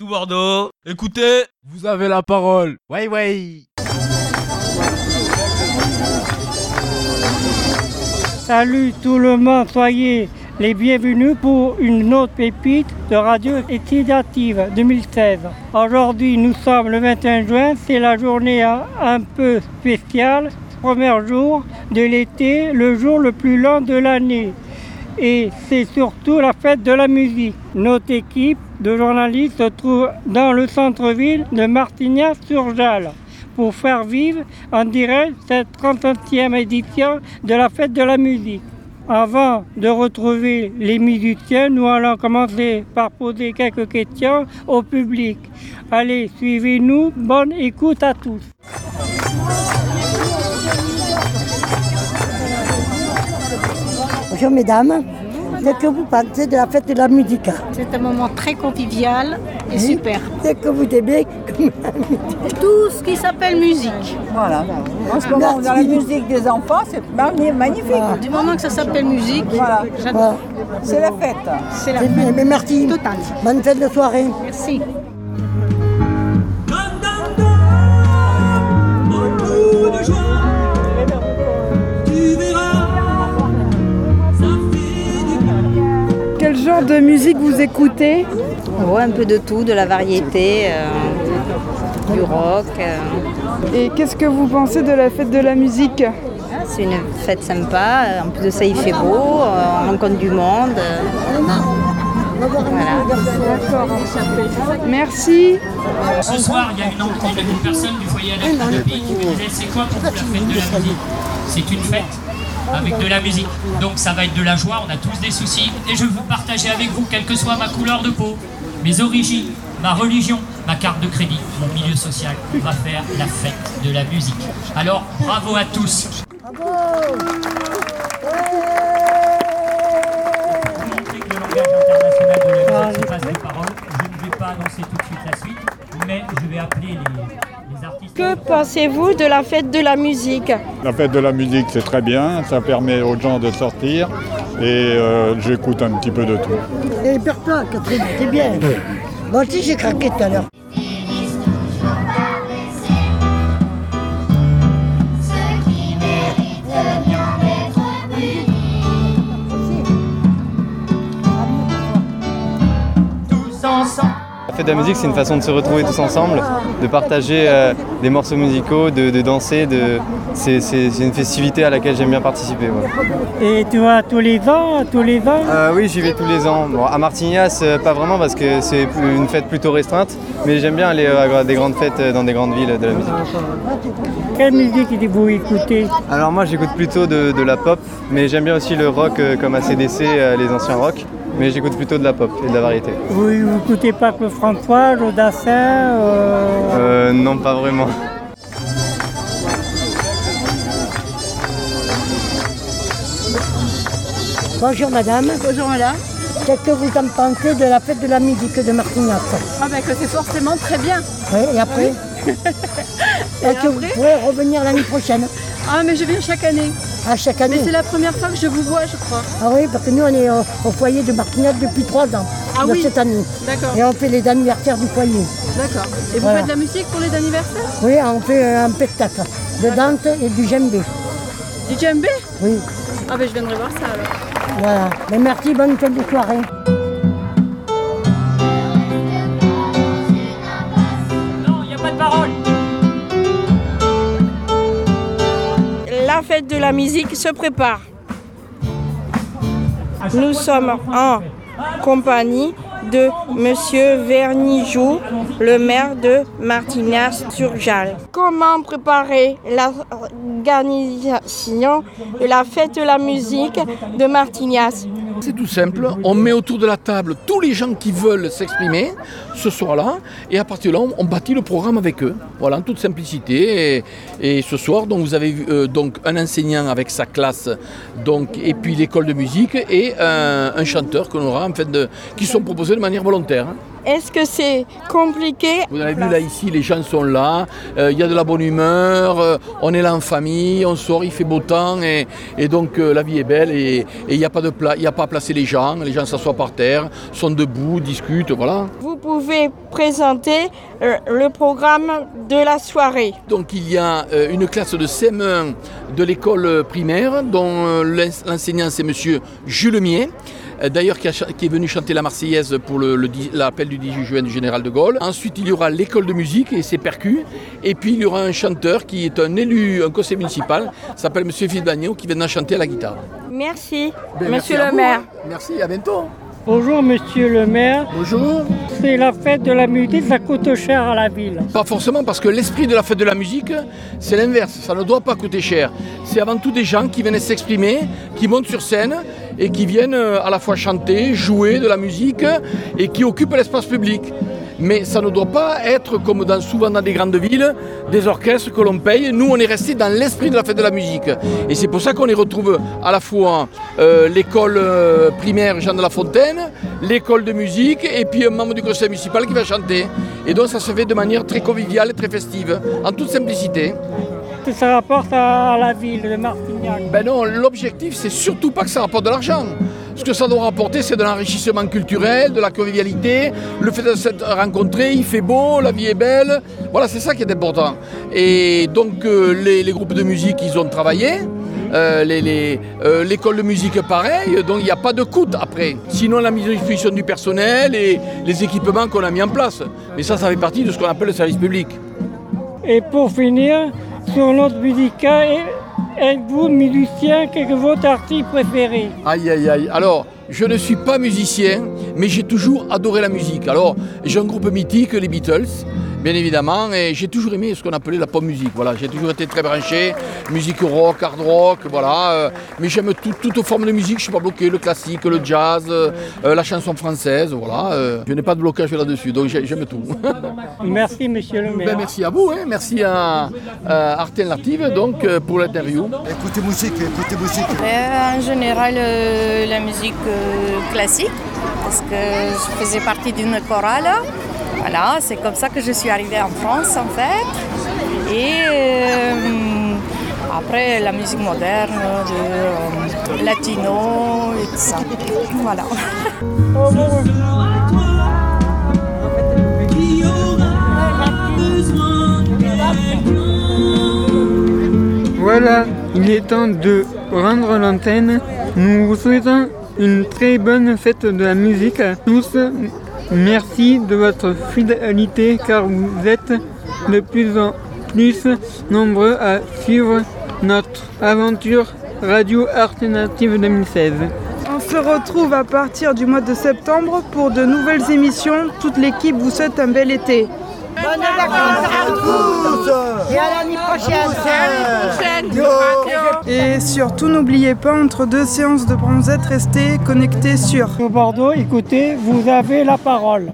tout Bordeaux, écoutez, vous avez la parole. Ouais, ouais. Salut tout le monde, soyez les bienvenus pour une autre pépite de Radio Étudiative 2016. Aujourd'hui, nous sommes le 21 juin, c'est la journée un peu spéciale, premier jour de l'été, le jour le plus long de l'année. Et c'est surtout la fête de la musique. Notre équipe de journalistes se trouve dans le centre-ville de Martignas-sur-Jalles pour faire vivre en direct cette 30e édition de la fête de la musique. Avant de retrouver les musiciens, nous allons commencer par poser quelques questions au public. Allez, suivez-nous. Bonne écoute à tous. Bonjour mesdames. Dès que vous pensez de la fête de la musique C'est un moment très convivial et super. Dès que vous aimez tout ce qui s'appelle musique. Voilà. En ce moment, dans la musique des enfants, c'est magnifique. Du moment que ça s'appelle musique, voilà. j'adore. C'est la fête. C'est la fête. Mais merci. Totale. Bonne fête de soirée. Merci. De musique vous écoutez oh, Un peu de tout, de la variété, euh, du rock. Euh. Et qu'est-ce que vous pensez de la fête de la musique? C'est une fête sympa, en plus de ça il fait beau, on rencontre du monde. Voilà. Merci. Ce soir, il y a une entrée d'une personne du foyer à la de pays qui me disait c'est quoi pour vous la fête de la musique? C'est une fête avec de la musique. Donc ça va être de la joie, on a tous des soucis. Et je veux partager avec vous, quelle que soit ma couleur de peau, mes origines, ma religion, ma carte de crédit, mon milieu social. On va faire la fête de la musique. Alors bravo à tous. Bravo. Je ne vais pas annoncer tout de suite la suite, mais je vais appeler les, que pensez-vous de la fête de la musique La fête de la musique, c'est très bien. Ça permet aux gens de sortir. Et euh, j'écoute un petit peu de tout. Et toi, Catherine, c'est bien. Moi aussi, j'ai craqué tout à l'heure. De la musique, c'est une façon de se retrouver tous ensemble, de partager euh, des morceaux musicaux, de, danser. De... C'est, une festivité à laquelle j'aime bien participer. Et tu vas tous les ans tous les ans? Euh, Oui, j'y vais tous les ans. à Martignas, euh, pas vraiment parce que c'est une fête plutôt restreinte, mais j'aime bien aller à des grandes fêtes dans des grandes villes de la musique. Quelle musique vous écoutez? Alors moi j'écoute plutôt de, de, la pop, mais j'aime bien aussi le rock comme ACDC, les anciens rock mais j'écoute plutôt de la pop et de la variété. Vous n'écoutez pas que François, Jodassin euh... euh... Non, pas vraiment. Bonjour madame. Bonjour madame. Qu'est-ce que vous en pensez de la fête de la musique de Martignac? Ah ben que c'est forcément très bien. Oui, et après? Est-ce que vous pourrez revenir l'année prochaine? Ah mais je viens chaque année. À chaque année Mais c'est la première fois que je vous vois, je crois. Ah oui, parce que nous, on est au, foyer de Martignac depuis trois ans. Ah oui cette année. D'accord. Et on fait les anniversaires du foyer. D'accord. Et vous faites de la musique pour les anniversaires? Oui, on fait euh, un spectacle de danse et du djembé. Du djembé? Oui. Ah ben je viendrai voir ça alors. Voilà. Mais merci, bonne fin de soirée. De la musique se prépare. Nous sommes en compagnie de Monsieur Vernijou, le maire de Martignas-sur-Jalles. Comment préparer l'organisation de la fête de la musique de Martignas c'est tout simple, on met autour de la table tous les gens qui veulent s'exprimer ce soir-là, et à partir de là, on bâtit le programme avec eux. Voilà, en toute simplicité. Et, ce soir, donc, vous avez euh, donc un enseignant avec sa classe, donc, et puis l'école de musique, et un, chanteur qu'on aura, en fait, de, qui sont proposés de manière volontaire. Est-ce que c'est compliqué Vous avez vu là ici, les gens sont là, euh, il y a de la bonne humeur, euh, on est là en famille, on sort, il fait beau temps et, et donc euh, la vie est belle et il n'y a pas de pla- il y a pas à placer les gens, les gens s'assoient par terre, sont debout, discutent, voilà. Vous pouvez présenter le programme de la soirée. Donc il y a une classe de CM1 de l'école primaire dont l'ens- l'enseignant c'est monsieur Jules Mier. euh, D'ailleurs, qui, est venu chanter la Marseillaise pour le- le l'appel du 18 juin du général de Gaulle. Ensuite, il y aura l'école de musique et ses percus. Et puis, il y aura un chanteur qui est un élu, un conseil municipal, s'appelle Monsieur Philippe Bagnon, qui viendra chanter à la guitare. Merci, Ben, merci monsieur à le vous, maire. hein. Merci, à bientôt. Bonjour Monsieur le maire. Bonjour. C'est la fête de la musique, ça coûte cher à la ville. Pas forcément, parce que l'esprit de la fête de la musique, c'est l'inverse. Ça ne doit pas coûter cher. C'est avant tout des gens qui viennent s'exprimer, qui montent sur scène et qui viennent euh, à la fois chanter, jouer de la musique et qui occupent l'espace public. Mais ça ne doit pas être comme souvent dans des grandes villes, des orchestres que l'on paye. Nous, on est resté dans l'esprit de la fête de la musique. Et c'est pour ça qu'on y retrouve à la fois euh, l'école euh, primaire Jean de la Fontaine, l'école de musique et puis un membre du conseil municipal qui va chanter. Et donc ça se fait de manière très conviviale et très festive, en toute simplicité. Que ça rapporte à la ville de Martignac. Ben non, l'objectif, c'est surtout pas que ça rapporte de l'argent. Ce que ça doit rapporter, c'est de l'enrichissement culturel, de la convivialité, le fait de s'être rencontré, il fait beau, la vie est belle. Voilà, c'est ça qui est important. Et donc, euh, les, les groupes de musique, ils ont travaillé. Euh, les- les, euh, L'école de musique, pareil. Donc, il n'y a pas de coût après. Sinon, la mise à disposition du personnel et les équipements qu'on a mis en place. Mais ça, ça fait partie de ce qu'on appelle le service public. Et pour finir, sur notre musica, êtes-vous musicien Quel est votre artiste préféré Aïe aïe aïe. Alors, je ne suis pas musicien, mais j'ai toujours adoré la musique. Alors, j'ai un groupe mythique, les Beatles, bien évidemment, et j'ai toujours aimé ce qu'on appelait la pop musique. Voilà, j'ai toujours été très branché, musique rock, hard rock, voilà. euh, mais j'aime tout- toute forme de musique, je suis pas bloqué, le classique, le jazz, euh, euh, la chanson française, voilà. euh, je n'ai pas de blocage là-dessus, donc j'ai- j'aime tout. Merci Monsieur le maire. Ben, merci à vous, hein, merci à, à Alternative donc, euh, pour l'interview. Écoutez musique, écoutez musique. Euh, en général, euh, la musique euh, classique, parce que je faisais partie d'une chorale. Voilà, c'est comme ça que je suis arrivée en France, en fait. Et euh, après, la musique moderne, de, euh, latino et tout ça. Voilà. Voilà, il est temps de rendre l'antenne. Nous vous souhaitons une très bonne fête de la musique à tous. Merci de votre fidélité car vous êtes de plus en plus nombreux à suivre notre aventure Radio Alternative 2016. On se retrouve à partir du mois de septembre pour de nouvelles émissions. Toute l'équipe vous souhaite un bel été. Bonnes vacances à tous. Et à l'année prochaine. Et surtout n'oubliez pas, entre deux séances de bronzette, restez connectés sur Au Bordeaux, écoutez, vous avez la parole.